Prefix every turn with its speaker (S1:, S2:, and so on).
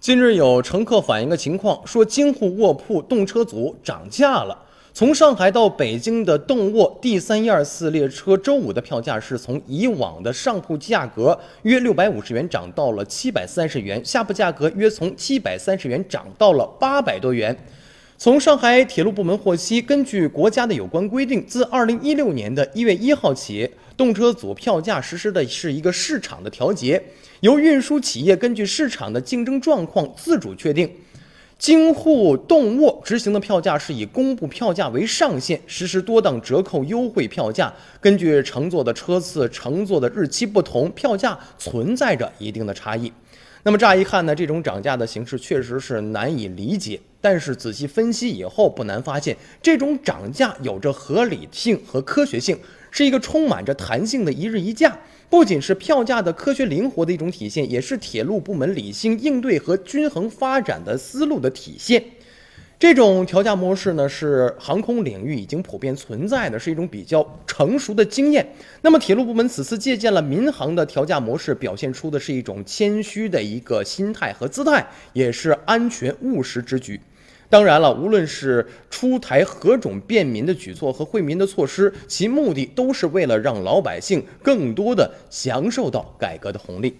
S1: 近日有乘客反映个情况，说京沪卧铺动车组涨价了。从上海到北京的动卧 D 三一二四列车，周五的票价是从以往的上铺价格约六百五十元涨到了七百三十元，下铺价格约从七百三十元涨到了八百多元。从上海铁路部门获悉，根据国家的有关规定，自二零一六年的一月一号起，动车组票价实施的是一个市场的调节，由运输企业根据市场的竞争状况自主确定。京沪动卧执行的票价是以公布票价为上限，实施多档折扣优惠票价。根据乘坐的车次、乘坐的日期不同，票价存在着一定的差异。那么乍一看呢，这种涨价的形式确实是难以理解。但是仔细分析以后，不难发现，这种涨价有着合理性和科学性，是一个充满着弹性的一日一价。不仅是票价的科学灵活的一种体现，也是铁路部门理性应对和均衡发展的思路的体现。这种调价模式呢，是航空领域已经普遍存在的，是一种比较成熟的经验。那么，铁路部门此次借鉴了民航的调价模式，表现出的是一种谦虚的一个心态和姿态，也是安全务实之举。当然了，无论是出台何种便民的举措和惠民的措施，其目的都是为了让老百姓更多的享受到改革的红利。